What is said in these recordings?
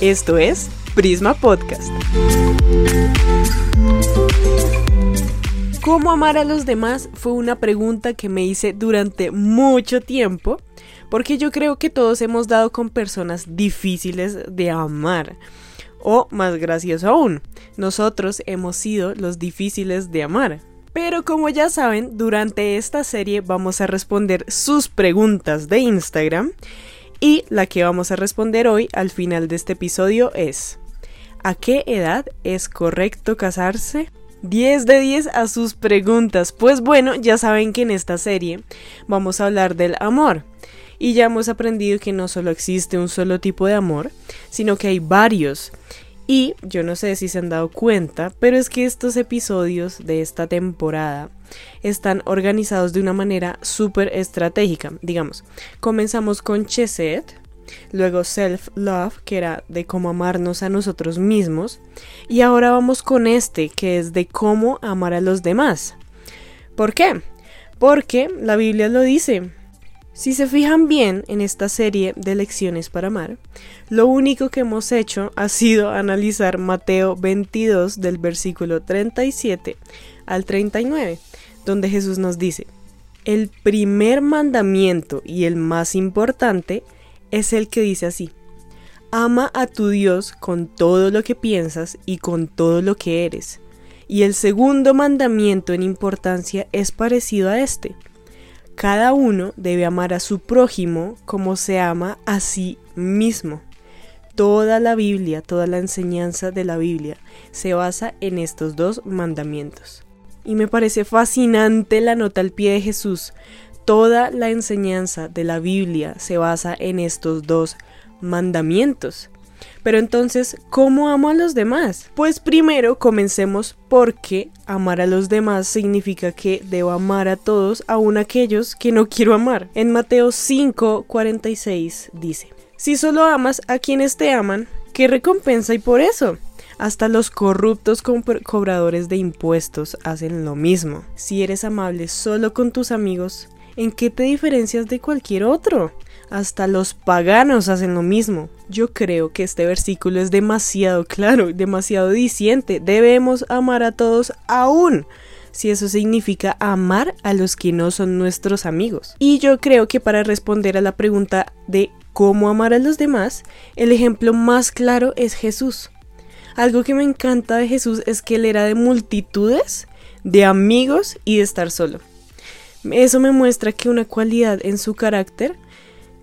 Esto es Prisma Podcast. ¿Cómo amar a los demás? Fue una pregunta que me hice durante mucho tiempo, porque yo creo que todos hemos dado con personas difíciles de amar. O más gracioso aún, nosotros hemos sido los difíciles de amar. Pero como ya saben, durante esta serie vamos a responder sus preguntas de Instagram y la que vamos a responder hoy al final de este episodio es ¿A qué edad es correcto casarse? 10 de 10 a sus preguntas. Pues bueno, ya saben que en esta serie vamos a hablar del amor. Y ya hemos aprendido que no solo existe un solo tipo de amor, sino que hay varios. Y yo no sé si se han dado cuenta, pero es que estos episodios de esta temporada están organizados de una manera súper estratégica. Digamos, comenzamos con Chesed, luego Self Love, que era de cómo amarnos a nosotros mismos, y ahora vamos con este, que es de cómo amar a los demás. ¿Por qué? Porque la Biblia lo dice, si se fijan bien en esta serie de lecciones para amar, lo único que hemos hecho ha sido analizar Mateo 22 del versículo 37 al 39, donde Jesús nos dice, el primer mandamiento y el más importante es el que dice así, ama a tu Dios con todo lo que piensas y con todo lo que eres. Y el segundo mandamiento en importancia es parecido a este cada uno debe amar a su prójimo como se ama a sí mismo. Toda la Biblia, toda la enseñanza de la Biblia se basa en estos dos mandamientos. Y me parece fascinante la nota al pie de Jesús. Toda la enseñanza de la Biblia se basa en estos dos mandamientos. Pero entonces, ¿cómo amo a los demás? Pues primero comencemos porque amar a los demás significa que debo amar a todos, aun aquellos que no quiero amar. En Mateo 5, 46 dice, si solo amas a quienes te aman, ¿qué recompensa hay por eso? Hasta los corruptos cobradores de impuestos hacen lo mismo. Si eres amable solo con tus amigos, ¿en qué te diferencias de cualquier otro? Hasta los paganos hacen lo mismo. Yo creo que este versículo es demasiado claro, demasiado diciente. Debemos amar a todos aún si eso significa amar a los que no son nuestros amigos. Y yo creo que para responder a la pregunta de cómo amar a los demás, el ejemplo más claro es Jesús. Algo que me encanta de Jesús es que él era de multitudes, de amigos y de estar solo. Eso me muestra que una cualidad en su carácter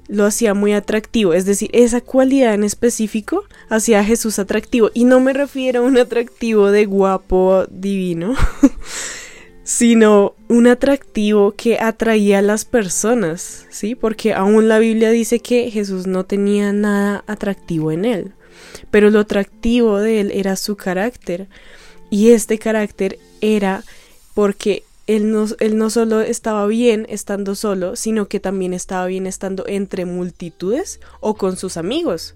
lo hacía muy atractivo, es decir, esa cualidad en específico hacía a Jesús atractivo. Y no me refiero a un atractivo de guapo divino, sino un atractivo que atraía a las personas, ¿sí? Porque aún la Biblia dice que Jesús no tenía nada atractivo en él, pero lo atractivo de él era su carácter. Y este carácter era porque él no, él no solo estaba bien estando solo, sino que también estaba bien estando entre multitudes o con sus amigos.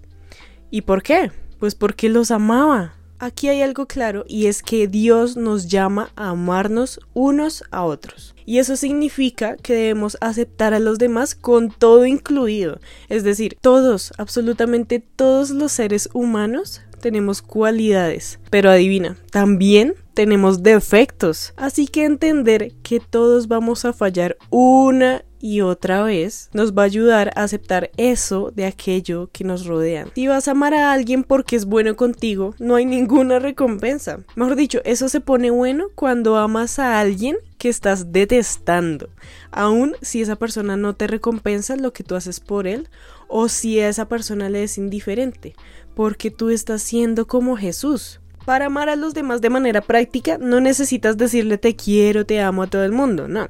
¿Y por qué? Pues porque los amaba. Aquí hay algo claro y es que Dios nos llama a amarnos unos a otros. Y eso significa que debemos aceptar a los demás con todo incluido. Es decir, todos, absolutamente todos los seres humanos tenemos cualidades. Pero adivina, también tenemos defectos. Así que entender que todos vamos a fallar una y otra vez nos va a ayudar a aceptar eso de aquello que nos rodean. Si vas a amar a alguien porque es bueno contigo, no hay ninguna recompensa. Mejor dicho, eso se pone bueno cuando amas a alguien que estás detestando, aun si esa persona no te recompensa lo que tú haces por él o si a esa persona le es indiferente, porque tú estás siendo como Jesús. Para amar a los demás de manera práctica no necesitas decirle te quiero, te amo a todo el mundo, no.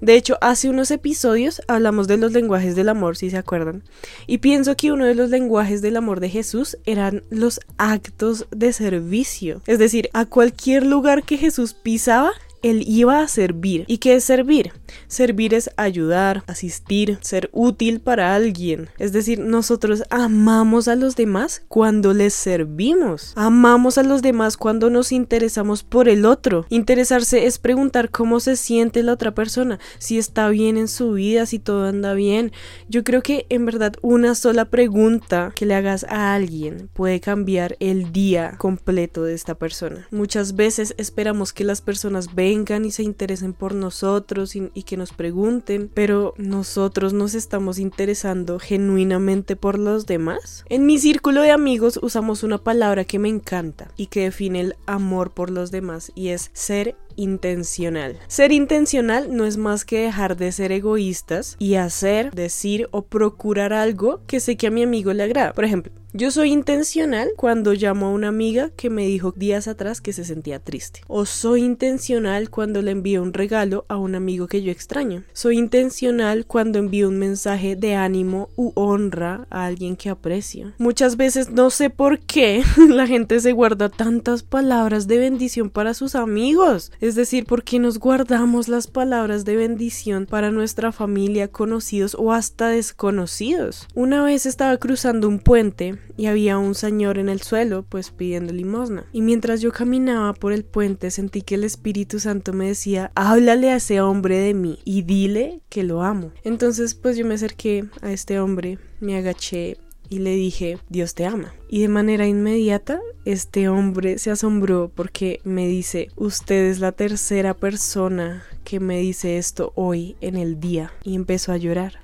De hecho, hace unos episodios hablamos de los lenguajes del amor, si se acuerdan. Y pienso que uno de los lenguajes del amor de Jesús eran los actos de servicio. Es decir, a cualquier lugar que Jesús pisaba, él iba a servir. ¿Y qué es servir? Servir es ayudar, asistir, ser útil para alguien. Es decir, nosotros amamos a los demás cuando les servimos. Amamos a los demás cuando nos interesamos por el otro. Interesarse es preguntar cómo se siente la otra persona, si está bien en su vida, si todo anda bien. Yo creo que en verdad una sola pregunta que le hagas a alguien puede cambiar el día completo de esta persona. Muchas veces esperamos que las personas vengan y se interesen por nosotros y, y que nos pregunten, pero nosotros nos estamos interesando genuinamente por los demás. En mi círculo de amigos usamos una palabra que me encanta y que define el amor por los demás y es ser intencional. Ser intencional no es más que dejar de ser egoístas y hacer, decir o procurar algo que sé que a mi amigo le agrada. Por ejemplo, yo soy intencional cuando llamo a una amiga que me dijo días atrás que se sentía triste. O soy intencional cuando le envío un regalo a un amigo que yo extraño. Soy intencional cuando envío un mensaje de ánimo u honra a alguien que aprecio. Muchas veces no sé por qué la gente se guarda tantas palabras de bendición para sus amigos. Es decir, ¿por qué nos guardamos las palabras de bendición para nuestra familia, conocidos o hasta desconocidos. Una vez estaba cruzando un puente y había un señor en el suelo, pues pidiendo limosna. Y mientras yo caminaba por el puente sentí que el Espíritu Santo me decía, háblale a ese hombre de mí y dile que lo amo. Entonces pues yo me acerqué a este hombre, me agaché y le dije, Dios te ama. Y de manera inmediata, este hombre se asombró porque me dice, usted es la tercera persona que me dice esto hoy en el día. Y empezó a llorar.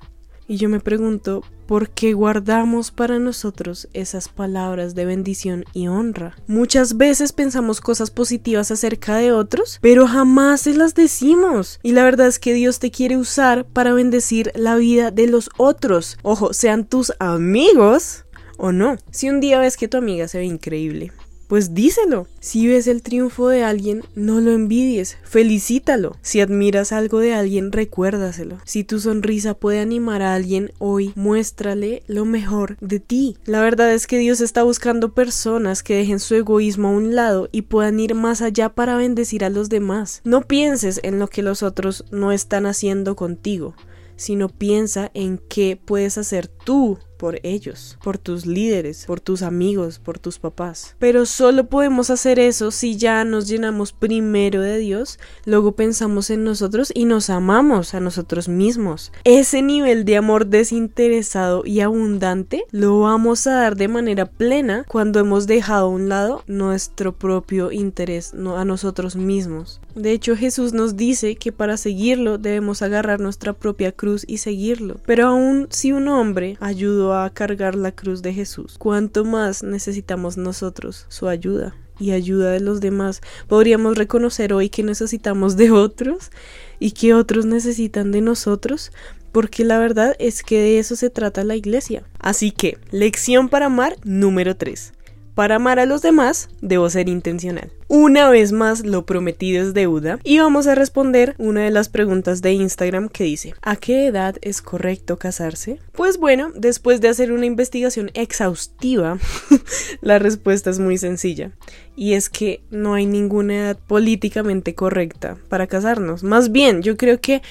Y yo me pregunto, ¿por qué guardamos para nosotros esas palabras de bendición y honra? Muchas veces pensamos cosas positivas acerca de otros, pero jamás se las decimos. Y la verdad es que Dios te quiere usar para bendecir la vida de los otros. Ojo, sean tus amigos o no. Si un día ves que tu amiga se ve increíble, pues díselo. Si ves el triunfo de alguien, no lo envidies, felicítalo. Si admiras algo de alguien, recuérdaselo. Si tu sonrisa puede animar a alguien hoy, muéstrale lo mejor de ti. La verdad es que Dios está buscando personas que dejen su egoísmo a un lado y puedan ir más allá para bendecir a los demás. No pienses en lo que los otros no están haciendo contigo, sino piensa en qué puedes hacer tú por ellos, por tus líderes, por tus amigos, por tus papás. Pero solo podemos hacer eso si ya nos llenamos primero de Dios, luego pensamos en nosotros y nos amamos a nosotros mismos. Ese nivel de amor desinteresado y abundante lo vamos a dar de manera plena cuando hemos dejado a un lado nuestro propio interés a nosotros mismos. De hecho, Jesús nos dice que para seguirlo debemos agarrar nuestra propia cruz y seguirlo. Pero aún si un hombre ayudó a cargar la cruz de Jesús. ¿Cuánto más necesitamos nosotros su ayuda? y ayuda de los demás, podríamos reconocer hoy que necesitamos de otros y que otros necesitan de nosotros, porque la verdad es que de eso se trata la iglesia. Así que, lección para amar número 3. Para amar a los demás, debo ser intencional. Una vez más, lo prometido es deuda y vamos a responder una de las preguntas de Instagram que dice, ¿a qué edad es correcto casarse? Pues bueno, después de hacer una investigación exhaustiva, la respuesta es muy sencilla y es que no hay ninguna edad políticamente correcta para casarnos. Más bien, yo creo que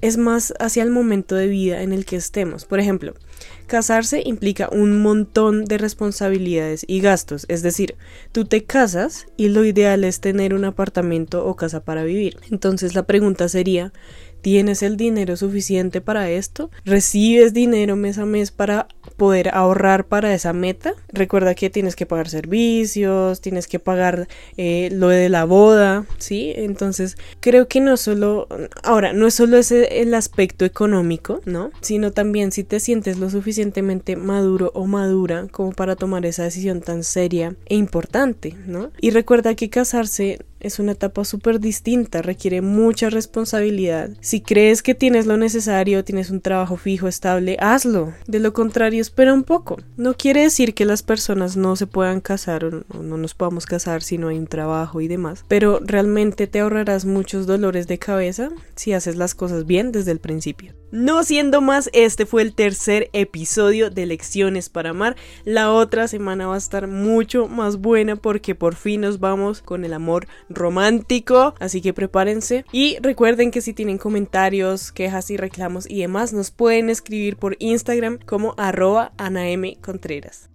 es más hacia el momento de vida en el que estemos. Por ejemplo, Casarse implica un montón de responsabilidades y gastos, es decir, tú te casas y lo ideal es tener un apartamento o casa para vivir. Entonces la pregunta sería, ¿Tienes el dinero suficiente para esto? ¿Recibes dinero mes a mes para poder ahorrar para esa meta? Recuerda que tienes que pagar servicios, tienes que pagar eh, lo de la boda, ¿sí? Entonces creo que no solo, ahora, no es solo ese el aspecto económico, ¿no? Sino también si te sientes lo suficientemente maduro o madura como para tomar esa decisión tan seria e importante, ¿no? Y recuerda que casarse es una etapa súper distinta, requiere mucha responsabilidad. Si crees que tienes lo necesario, tienes un trabajo fijo, estable, hazlo. De lo contrario, espera un poco. No quiere decir que las personas no se puedan casar o no nos podamos casar si no hay un trabajo y demás, pero realmente te ahorrarás muchos dolores de cabeza si haces las cosas bien desde el principio. No siendo más, este fue el tercer episodio de Lecciones para Amar. La otra semana va a estar mucho más buena porque por fin nos vamos con el amor romántico, así que prepárense. Y recuerden que si tienen comentarios, quejas y reclamos y demás, nos pueden escribir por Instagram como arroba Contreras.